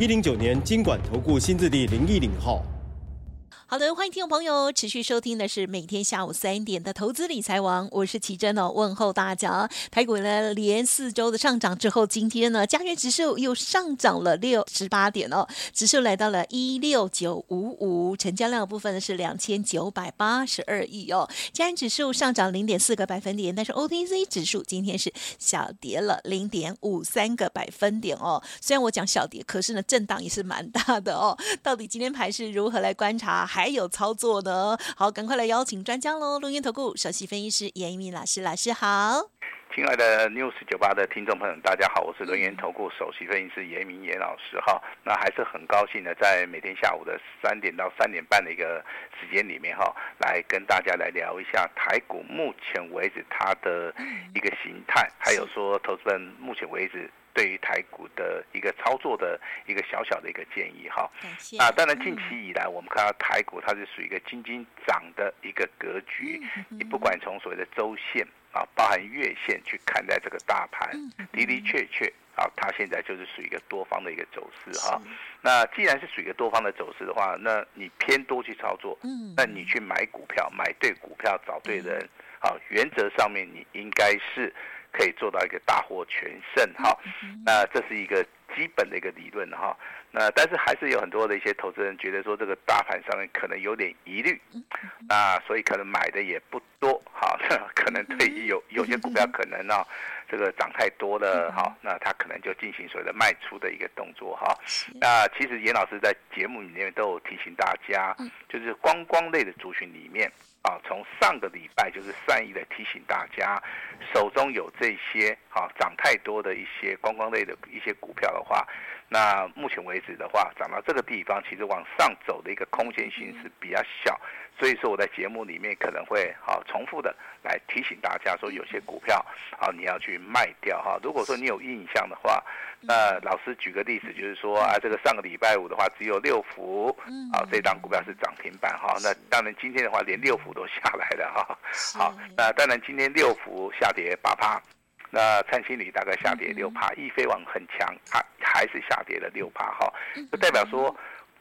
一零九年金管投顾新字第零一零号。好的，欢迎听众朋友持续收听的是每天下午三点的投资理财王，我是奇珍哦，问候大家。台股呢连四周的上涨之后，今天呢加权指数又上涨了六十八点哦，指数来到了一六九五五，成交量的部分呢是两千九百八十二亿哦，加权指数上涨零点四个百分点，但是 OTC 指数今天是小跌了零点五三个百分点哦。虽然我讲小跌，可是呢震荡也是蛮大的哦。到底今天盘是如何来观察？还有操作呢？好，赶快来邀请专家喽！录音投顾首席分析师严一鸣老师，老师好。亲爱的 News 九八的听众朋友，大家好，我是轮研投顾首席分析师严一民严老师哈。那还是很高兴的，在每天下午的三点到三点半的一个时间里面哈，来跟大家来聊一下台股目前为止它的一个形态，还有说投资人目前为止。对于台股的一个操作的一个小小的一个建议哈，啊，当然近期以来我们看到台股它是属于一个金金涨的一个格局，你不管从所谓的周线啊，包含月线去看待这个大盘，的的确确啊，它现在就是属于一个多方的一个走势哈。那既然是属于一个多方的走势的话，那你偏多去操作，嗯那你去买股票，买对股票，找对人，啊，原则上面你应该是。可以做到一个大获全胜哈，那这是一个基本的一个理论哈。那但是还是有很多的一些投资人觉得说这个大盘上面可能有点疑虑，那所以可能买的也不多哈。可能对于有有些股票可能呢，这个涨太多了哈，那他可能就进行所谓的卖出的一个动作哈。那其实严老师在节目里面都有提醒大家，就是观光类的族群里面。啊，从上个礼拜就是善意的提醒大家，手中有这些啊涨太多的一些观光类的一些股票的话，那目前为止的话，涨到这个地方，其实往上走的一个空间性是比较小。所以说我在节目里面可能会好重复的来提醒大家说，有些股票啊你要去卖掉哈。如果说你有印象的话，那老师举个例子，就是说啊这个上个礼拜五的话只有六福啊这档股票是涨停板哈。那当然今天的话连六福都下来了哈。好，那当然今天六福下跌八趴，那灿星里大概下跌六趴，易飞网很强，它还是下跌了六趴哈。就代表说。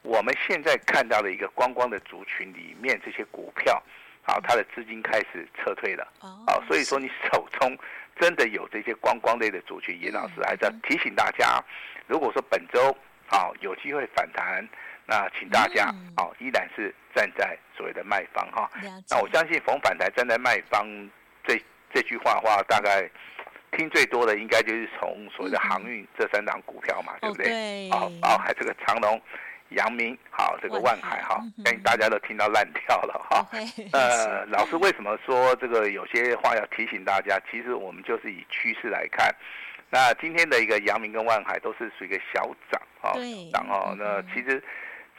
我们现在看到的一个观光的族群里面，这些股票，啊，它的资金开始撤退了，啊，所以说你手中真的有这些观光类的族群，严老师还是要提醒大家，如果说本周啊有机会反弹，那请大家啊依然是站在所谓的卖方哈。那我相信逢反弹站在卖方这这句话的话，大概听最多的应该就是从所谓的航运这三档股票嘛，对不对？哦，包含这个长荣。阳明好，这个万海哈，相信大家都听到烂掉了哈。呃，老师为什么说这个有些话要提醒大家？其实我们就是以趋势来看，那今天的一个阳明跟万海都是属于一个小涨哈，然后那其实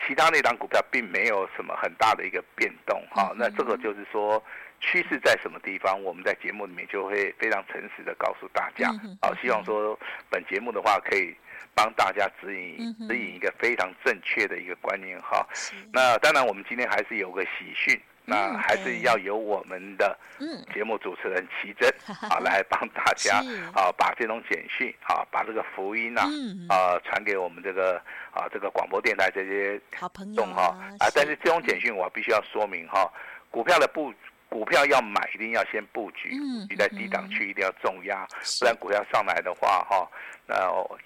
其他那档股票并没有什么很大的一个变动哈。那这个就是说趋势在什么地方，我们在节目里面就会非常诚实的告诉大家。好，希望说本节目的话可以。帮大家指引指引一个非常正确的一个观念哈。那当然，我们今天还是有个喜讯，那还是要由我们的节目主持人琦蓁啊 来帮大家啊把这种简讯啊把这个福音呐啊传给我们这个啊这个广播电台这些好朋友哈啊。但是这种简讯我必须要说明哈，股票的布股票要买一定要先布局，你在低档区一定要重压，不然股票上来的话哈。那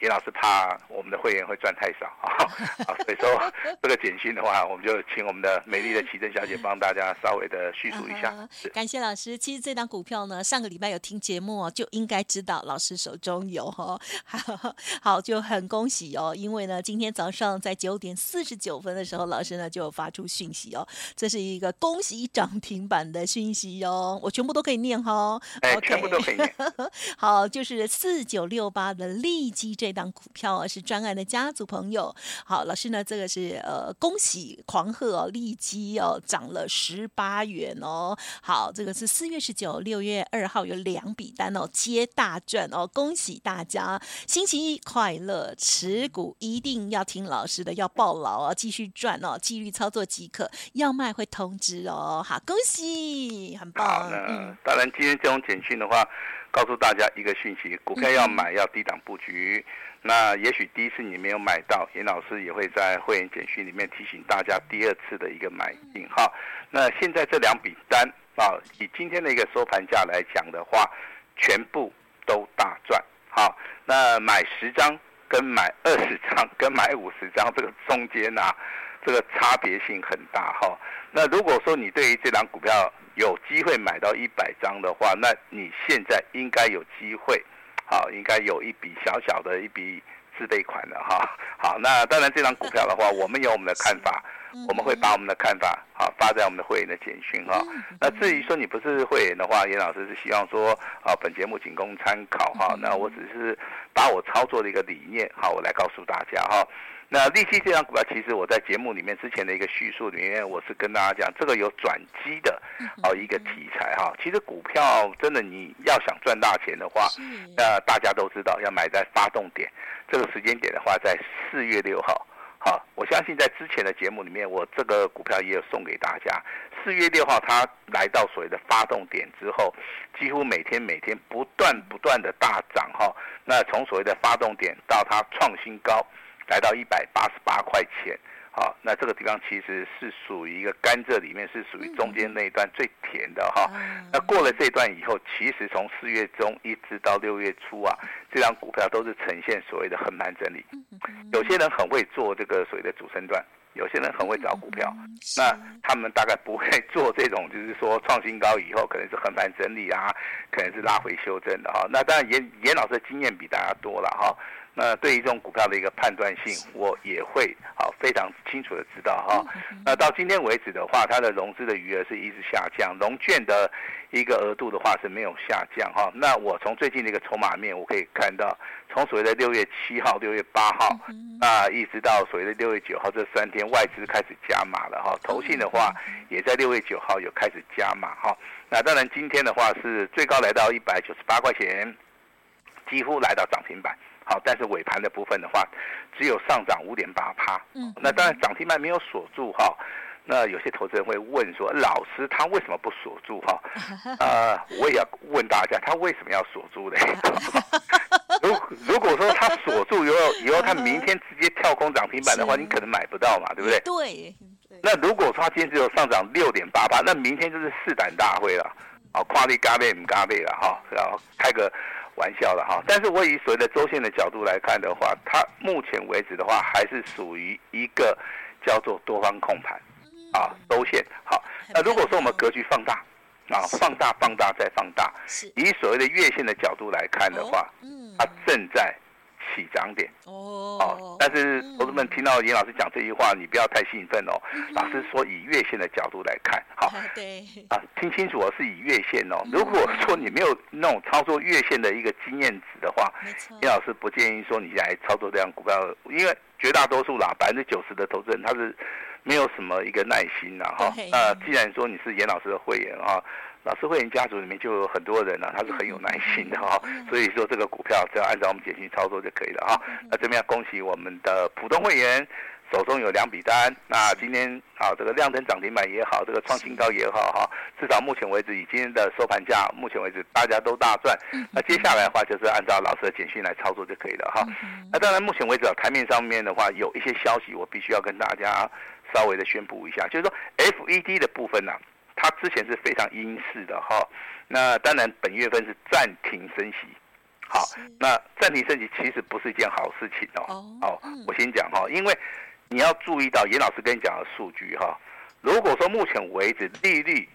严老师怕我们的会员会赚太少 啊，所以说这个简讯的话，我们就请我们的美丽的奇珍小姐帮大家稍微的叙述一下。感谢老师。其实这档股票呢，上个礼拜有听节目哦，就应该知道老师手中有哈。好，就很恭喜哦，因为呢，今天早上在九点四十九分的时候，老师呢就发出讯息哦，这是一个恭喜涨停板的讯息哦，我全部都可以念哈。哎，全部都可以念。好，就是四九六八的利。利基这档股票啊，是专案的家族朋友。好，老师呢，这个是呃，恭喜狂贺哦，利基哦涨了十八元哦。好，这个是四月十九、六月二号有两笔单哦，接大赚哦，恭喜大家，星期一快乐，持股一定要听老师的，要抱牢哦，继续赚哦，纪律操作即可，要卖会通知哦。好，恭喜，很棒。好，嗯，当然今天这种简讯的话。告诉大家一个讯息：股票要买要低档布局。那也许第一次你没有买到，严老师也会在会员简讯里面提醒大家第二次的一个买进。哈，那现在这两笔单啊，以今天的一个收盘价来讲的话，全部都大赚。好，那买十张跟买二十张跟买五十张这个中间啊，这个差别性很大哈。那如果说你对于这档股票，有机会买到一百张的话，那你现在应该有机会，好，应该有一笔小小的一笔自备款了哈。好，那当然这张股票的话，我们有我们的看法，我们会把我们的看法好发在我们的会员的简讯哈。那至于说你不是会员的话，严老师是希望说啊，本节目仅供参考哈。那我只是把我操作的一个理念好，我来告诉大家哈。那利基这张股票，其实我在节目里面之前的一个叙述里面，我是跟大家讲，这个有转机的哦一个题材哈。其实股票真的你要想赚大钱的话，那大家都知道要买在发动点，这个时间点的话在四月六号。好，我相信在之前的节目里面，我这个股票也有送给大家。四月六号它来到所谓的发动点之后，几乎每天每天不断不断的大涨哈。那从所谓的发动点到它创新高。来到一百八十八块钱，好，那这个地方其实是属于一个甘蔗里面是属于中间那一段最甜的哈。那过了这段以后，其实从四月中一直到六月初啊，这张股票都是呈现所谓的横盘整理。有些人很会做这个所谓的主升段，有些人很会找股票，那他们大概不会做这种，就是说创新高以后可能是横盘整理啊，可能是拉回修正的哈。那当然严严老师的经验比大家多了哈。那对于这种股票的一个判断性，我也会好非常清楚的知道哈。那到今天为止的话，它的融资的余额是一直下降，融券的一个额度的话是没有下降哈。那我从最近的一个筹码面，我可以看到，从所谓的六月七号、六月八号，那一直到所谓的六月九号这三天，外资开始加码了哈。投信的话，也在六月九号有开始加码哈。那当然今天的话是最高来到一百九十八块钱，几乎来到涨停板。好，但是尾盘的部分的话，只有上涨五点八趴。嗯，那当然涨停板没有锁住哈。那有些投资人会问说，老师他为什么不锁住哈？呃，我也要问大家，他为什么要锁住呢？如如果说他锁住以后，以后他明天直接跳空涨停板的话，你可能买不到嘛，对不对？对。那如果说他今天只有上涨六点八趴，那明天就是试胆大会了。好，跨利嘎倍唔嘎倍了哈，然后开个。玩笑了哈，但是我以所谓的周线的角度来看的话，它目前为止的话还是属于一个叫做多方控盘啊，周线。好。那如果说我们格局放大啊，放大放大再放大，以所谓的月线的角度来看的话，它正在。起涨点哦，哦，但是同志们听到严老师讲这句话，你不要太兴奋哦。老师说以月线的角度来看，好，对啊，听清楚哦，是以月线哦。如果说你没有那种操作月线的一个经验值的话，严老师不建议说你来操作这样股票，因为绝大多数啦，百分之九十的投资人他是没有什么一个耐心的哈。那既然说你是严老师的会员啊。老师会员家族里面就有很多人呢、啊，他是很有耐心的哈，所以说这个股票只要按照我们简讯操作就可以了哈。那这边要恭喜我们的普通会员手中有两笔单，那今天啊这个亮灯涨停板也好，这个创新高也好哈，至少目前为止以今天的收盘价，目前为止大家都大赚。那接下来的话就是按照老师的简讯来操作就可以了哈。那当然目前为止台面上面的话有一些消息，我必须要跟大家稍微的宣布一下，就是说 FED 的部分呢、啊。它之前是非常鹰式的哈，那当然本月份是暂停升息，好，那暂停升息其实不是一件好事情哦。哦，我先讲哈，因为你要注意到严老师跟你讲的数据哈，如果说目前为止利率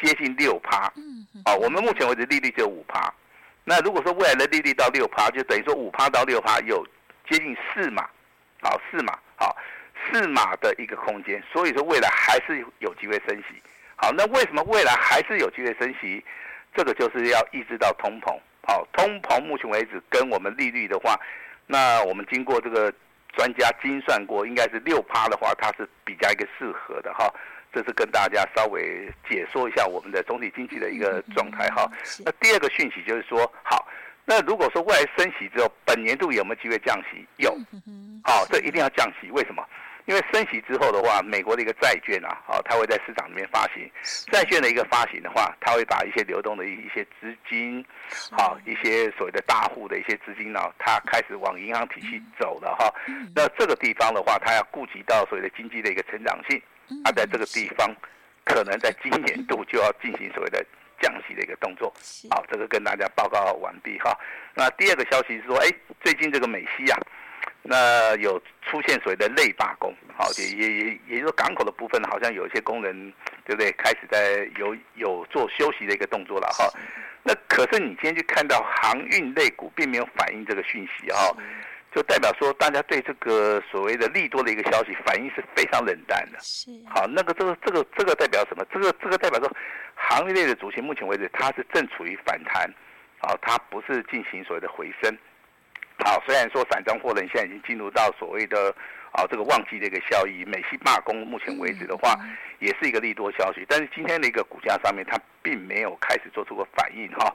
接近六趴，哦，我们目前为止利率只有五趴，那如果说未来的利率到六趴，就等于说五趴到六趴有接近四码，好四码，好四码的一个空间，所以说未来还是有机会升息。好，那为什么未来还是有机会升息？这个就是要抑制到通膨，好，通膨目前为止跟我们利率的话，那我们经过这个专家精算过，应该是六趴的话，它是比较一个适合的哈。这是跟大家稍微解说一下我们的总体经济的一个状态哈。那第二个讯息就是说，好，那如果说未来升息之后，本年度有没有机会降息？有，好，这一定要降息。为什么？因为升息之后的话，美国的一个债券啊，好，它会在市场里面发行债券的一个发行的话，它会把一些流动的一一些资金，好，一些所谓的大户的一些资金呢，它开始往银行体系走了哈。那这个地方的话，它要顾及到所谓的经济的一个成长性，它在这个地方可能在今年度就要进行所谓的降息的一个动作。好，这个跟大家报告完毕哈。那第二个消息是说，哎，最近这个美西啊。那有出现所谓的类罢工，好，也也也也就是说港口的部分，好像有一些工人，对不对？开始在有有做休息的一个动作了哈。那可是你今天去看到航运类股并没有反映这个讯息哈，就代表说大家对这个所谓的利多的一个消息反应是非常冷淡的。是。好，那个这个这个这个代表什么？这个这个代表说航运类的主线目前为止它是正处于反弹，好，它不是进行所谓的回升。好，虽然说散装货轮现在已经进入到所谓的啊这个旺季的一个效益，美西罢工目前为止的话，也是一个利多消息。但是今天的一个股价上面，它并没有开始做出个反应哈。啊，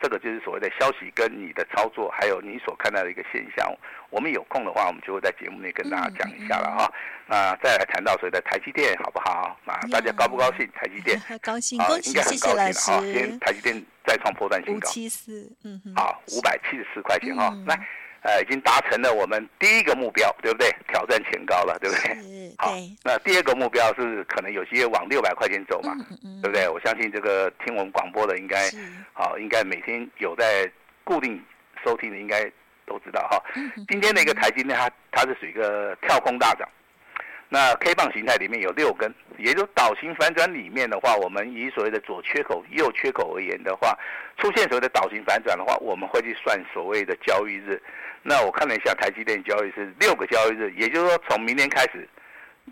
这个就是所谓的消息跟你的操作，还有你所看到的一个现象。我们有空的话，我们就会在节目内跟大家讲一下了哈。那再来谈到所谓的台积电，好不好？啊，大家高不高兴？台积电 高兴，应该很高兴了哈。今天台积电再创破断新高，五七四，嗯哼，好，五百七十四块钱哈。来。呃，已经达成了我们第一个目标，对不对？挑战前高了，对不对？好，那第二个目标是可能有些往六百块钱走嘛，嗯嗯、对不对？我相信这个听我们广播的应该，好，应该每天有在固定收听的，应该都知道哈。今天的一个台积电，它它是属于一个跳空大涨。那 K 棒形态里面有六根，也就是倒型反转里面的话，我们以所谓的左缺口、右缺口而言的话，出现所谓的倒型反转的话，我们会去算所谓的交易日。那我看了一下台积电交易是六个交易日，也就是说从明天开始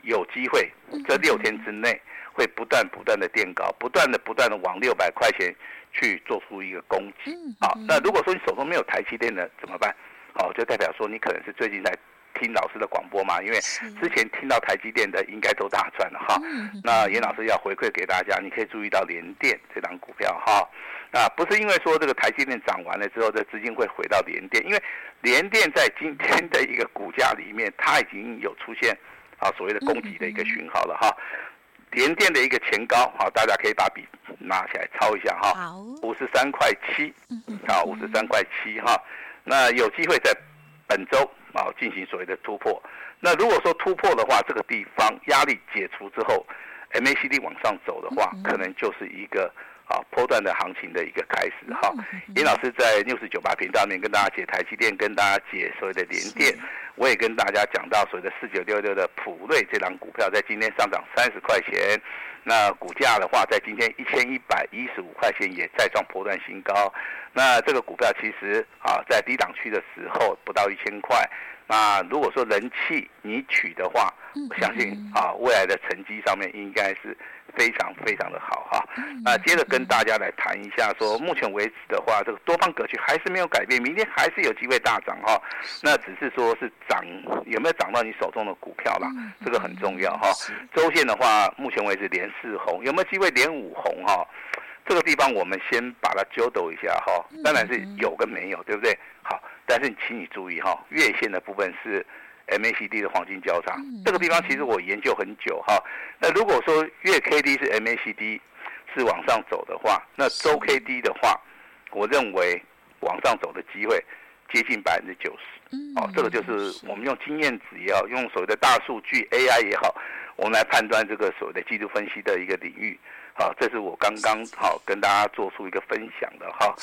有机会，这六天之内会不断不断的垫高，不断的不断的往六百块钱去做出一个攻击。好，那如果说你手中没有台积电的怎么办？好，就代表说你可能是最近在听老师的广播嘛，因为之前听到台积电的应该都大赚了哈。那严老师要回馈给大家，你可以注意到联电这档股票哈。啊，不是因为说这个台积电涨完了之后，这资金会回到联电，因为联电在今天的一个股价里面，它已经有出现啊所谓的攻击的一个讯号了哈。联电的一个前高，好，大家可以把笔拿起来抄一下哈，五十三块七，啊，五十三块七哈。那有机会在本周啊进行所谓的突破。那如果说突破的话，这个地方压力解除之后，MACD 往上走的话，可能就是一个。啊，波段的行情的一个开始哈。严老师在六十九八频道里面跟大家解台积电，跟大家解所谓的联电，我也跟大家讲到所谓的四九六六的普瑞这档股票，在今天上涨三十块钱，那股价的话，在今天一千一百一十五块钱也再创波段新高。那这个股票其实啊，在低档区的时候不到一千块。那如果说人气你取的话，我相信啊，未来的成绩上面应该是。非常非常的好哈，那接着跟大家来谈一下，说目前为止的话，这个多方格局还是没有改变，明天还是有机会大涨哈。那只是说是涨有没有涨到你手中的股票啦，这个很重要哈。周线的话，目前为止连四红，有没有机会连五红哈？这个地方我们先把它揪抖一下哈，当然是有跟没有，对不对？好，但是请你注意哈，月线的部分是。MACD 的黄金交叉，这个地方其实我研究很久哈。那如果说月 K D 是 MACD 是往上走的话，那周 K D 的话，我认为往上走的机会接近百分之九十。哦，这个就是我们用经验值也好，用所谓的大数据 AI 也好，我们来判断这个所谓的技术分析的一个领域。好，这是我刚刚好跟大家做出一个分享的哈。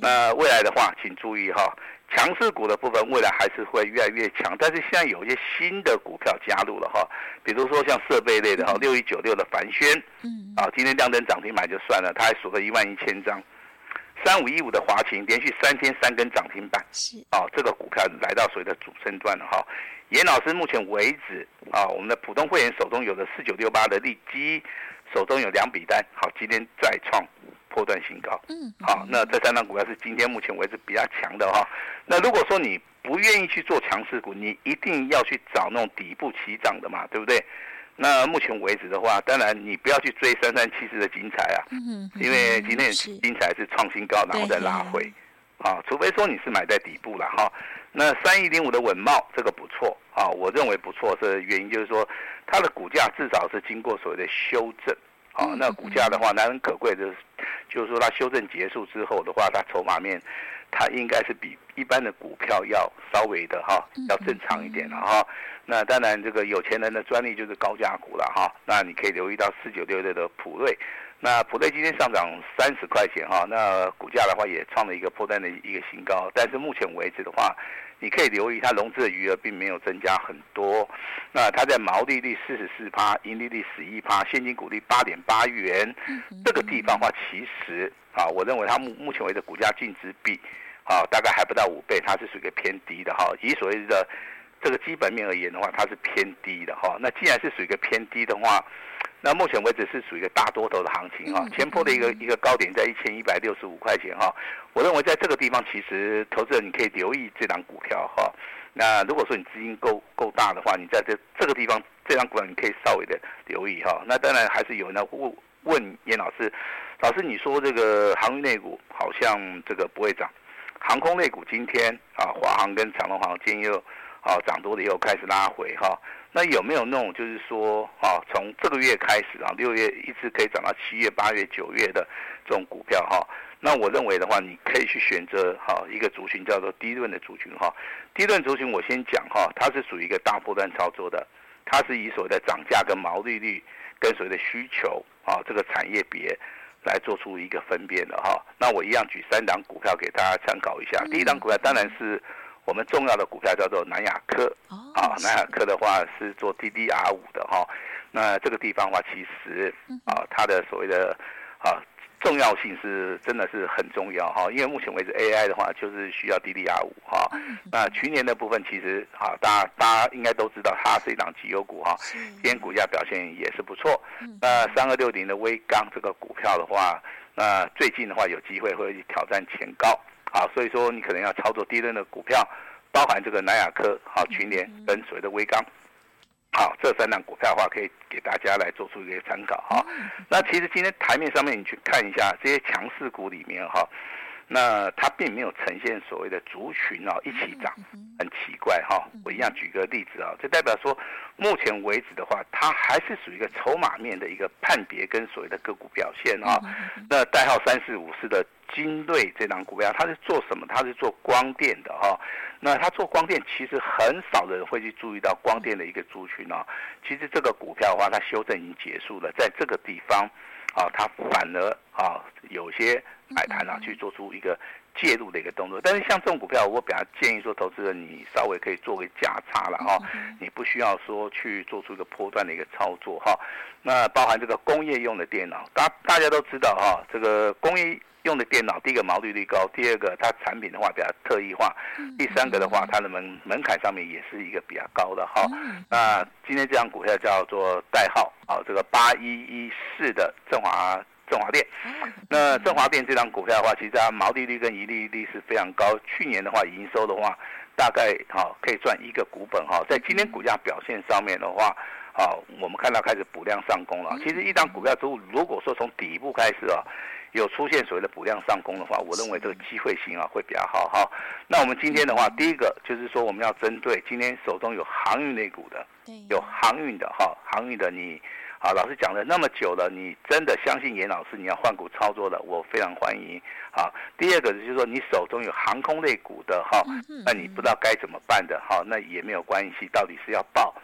那未来的话，请注意哈。强势股的部分未来还是会越来越强，但是现在有一些新的股票加入了哈，比如说像设备类的哈，六一九六的凡轩，嗯，啊，今天亮灯涨停板就算了，它还锁了一万一千张，三五一五的华勤连续三天三根涨停板，是，啊，这个股票来到所谓的主升段了哈。严老师目前为止啊，我们的普通会员手中有的四九六八的利基，手中有两笔单，好，今天再创波段新高。嗯，好，那这三档股票是今天目前为止比较强的哈。那如果说你不愿意去做强势股，你一定要去找那种底部起涨的嘛，对不对？那目前为止的话，当然你不要去追三三七四的精彩啊，嗯，因为今天精彩是创新高，然后再拉回，啊，除非说你是买在底部了哈。那三一零五的稳懋这个不错啊，我认为不错，这原因就是说它的股价至少是经过所谓的修正，啊，那股价的话难能可贵的，就是说它修正结束之后的话，它筹码面它应该是比一般的股票要稍微的哈要正常一点了哈。那当然这个有钱人的专利就是高价股了哈，那你可以留意到四九六六的普瑞。那普瑞今天上涨三十块钱哈，那股价的话也创了一个破单的一个新高，但是目前为止的话，你可以留意它融资的余额并没有增加很多。那它在毛利率四十四趴，盈利率十一趴，现金股利八点八元，这个地方的话其实啊，我认为它目目前为止股价净值比啊大概还不到五倍，它是属于一个偏低的哈。以所谓的这个基本面而言的话，它是偏低的哈。那既然是属于一个偏低的话，那目前为止是属于一个大多头的行情哈，前波的一个一个高点在一千一百六十五块钱哈，我认为在这个地方其实投资人你可以留意这档股票哈。那如果说你资金够够大的话，你在这这个地方这档股票你可以稍微的留意哈。那当然还是有人问问严老师，老师你说这个航运类股好像这个不会涨，航空类股今天啊华航跟长荣航今天又啊涨多了又开始拉回哈。那有没有那种就是说，啊，从这个月开始啊，六月一直可以涨到七月、八月、九月的这种股票哈？那我认为的话，你可以去选择哈一个族群叫做低润的族群哈。低润族群我先讲哈，它是属于一个大波段操作的，它是以所谓的涨价跟毛利率跟所谓的需求啊这个产业别来做出一个分辨的哈。那我一样举三档股票给大家参考一下。第一档股票当然是。我们重要的股票叫做南亚科，啊，南亚科的话是做 DDR 五的哈，那这个地方的话其实啊，它的所谓的啊重要性是真的是很重要哈，因为目前为止 AI 的话就是需要 DDR 五哈，那去年的部分其实啊，大家大家应该都知道它是一档绩优股哈，今天股价表现也是不错，那三二六零的威刚这个股票的话，那最近的话有机会会挑战前高。啊，所以说你可能要操作低轮的股票，包含这个南亚科、好群联跟所谓的威刚，好这三档股票的话，可以给大家来做出一个参考哈。那其实今天台面上面你去看一下这些强势股里面哈。那它并没有呈现所谓的族群哦一起涨，很奇怪哈。我一样举个例子啊，这代表说，目前为止的话，它还是属于一个筹码面的一个判别跟所谓的个股表现啊。那代号三四五四的精锐这档股票，它是做什么？它是做光电的哈。那它做光电，其实很少的人会去注意到光电的一个族群哦。其实这个股票的话，它修正已经结束了，在这个地方。啊，它反而啊有些买盘啊去做出一个介入的一个动作，但是像这种股票，我比较建议说，投资人你稍微可以做个价差了哈，你不需要说去做出一个波段的一个操作哈。那包含这个工业用的电脑，大大家都知道哈，这个工业。用的电脑，第一个毛利率高，第二个它产品的话比较特异化，第三个的话它的门门槛上面也是一个比较高的哈。那今天这张股票叫做代号啊，这个八一一四的振华振华电。那振华电这张股票的话，其实它毛利率跟盈利率是非常高，去年的话营收的话大概哈可以赚一个股本哈。在今天股价表现上面的话，好，我们看到开始补量上攻了。其实一张股票之后，如果说从底部开始啊。有出现所谓的补量上攻的话，我认为这个机会性啊会比较好哈。那我们今天的话，第一个就是说我们要针对今天手中有航运类股的，有航运的哈，航运的你，啊老师讲了那么久了，你真的相信严老师你要换股操作的，我非常欢迎。好，第二个就是说你手中有航空类股的哈，那你不知道该怎么办的哈，那也没有关系，到底是要报，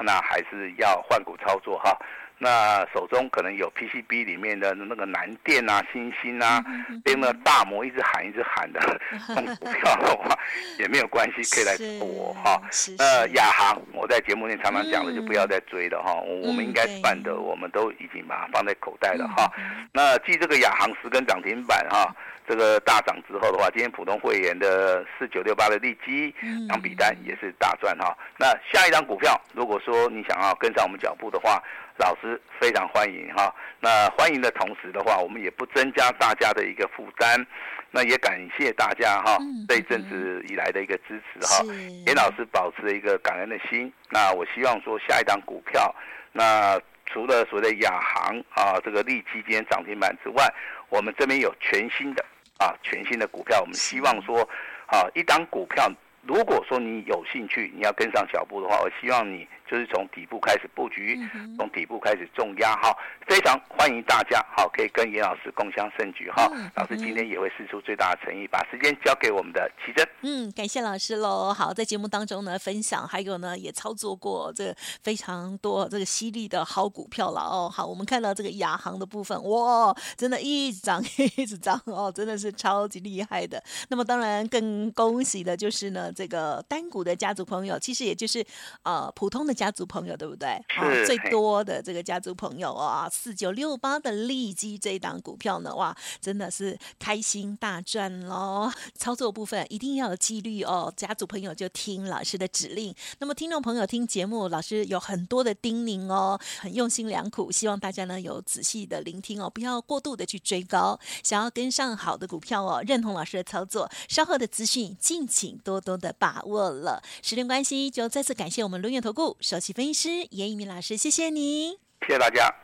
那还是要换股操作哈。那手中可能有 PCB 里面的那个南电啊、星星啊，被那个大摩一直喊一直喊的，股票的话也没有关系，可以来找我哈。呃，亚航我在节目内常常讲的，就不要再追了哈。我们应该办的，我们都已经把它放在口袋了哈。那继这个亚航十根涨停板哈。这个大涨之后的话，今天普通会员的四九六八的利基，两笔单也是大赚哈。那下一张股票，如果说你想要跟上我们脚步的话，老师师非常欢迎哈。那欢迎的同时的话，我们也不增加大家的一个负担。那也感谢大家哈，这一阵子以来的一个支持哈。严老师保持了一个感恩的心。那我希望说下一档股票，那除了所谓的亚航啊，这个利基今天涨停板之外，我们这边有全新的啊，全新的股票。我们希望说，啊，一档股票，如果说你有兴趣，你要跟上脚步的话，我希望你。就是从底部开始布局，从底部开始重压哈，非常欢迎大家好，可以跟严老师共襄盛举哈。老师今天也会试出最大的诚意，把时间交给我们的奇珍。嗯，感谢老师喽。好，在节目当中呢，分享还有呢，也操作过这非常多这个犀利的好股票了哦。好，我们看到这个亚航的部分，哇，真的一直涨 一直涨哦，真的是超级厉害的。那么当然更恭喜的就是呢，这个单股的家族朋友，其实也就是呃普通的。家族朋友对不对？啊，最多的这个家族朋友啊，四九六八的利基这一档股票呢，哇，真的是开心大赚喽！操作部分一定要有纪律哦，家族朋友就听老师的指令。那么听众朋友听节目，老师有很多的叮咛哦，很用心良苦，希望大家呢有仔细的聆听哦，不要过度的去追高。想要跟上好的股票哦，认同老师的操作，稍后的资讯敬请多多的把握了。时间关系，就再次感谢我们伦元投顾。首席分析师严一鸣老师，谢谢您，谢谢大家。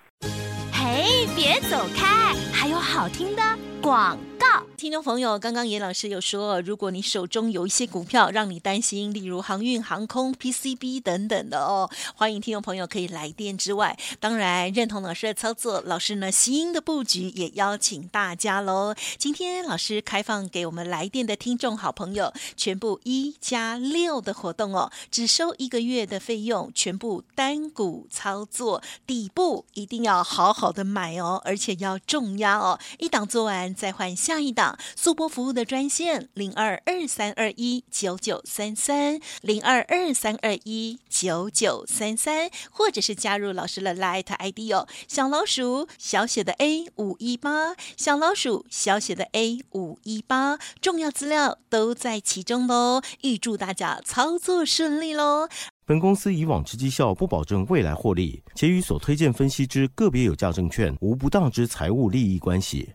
嘿，别走开，还有好听的广告。听众朋友，刚刚严老师有说，如果你手中有一些股票让你担心，例如航运、航空、PCB 等等的哦，欢迎听众朋友可以来电之外，当然认同老师的操作，老师呢新的布局也邀请大家喽。今天老师开放给我们来电的听众好朋友，全部一加六的活动哦，只收一个月的费用，全部单股操作，底部一定要好好的买哦，而且要重压哦，一档做完再换下一档。速播服务的专线零二二三二一九九三三零二二三二一九九三三，或者是加入老师的 Light ID 哦，小老鼠小写的 A 五一八，小老鼠小写的 A 五一八，重要资料都在其中喽，预祝大家操作顺利喽。本公司以往之绩效不保证未来获利，且与所推荐分析之个别有价证券无不当之财务利益关系。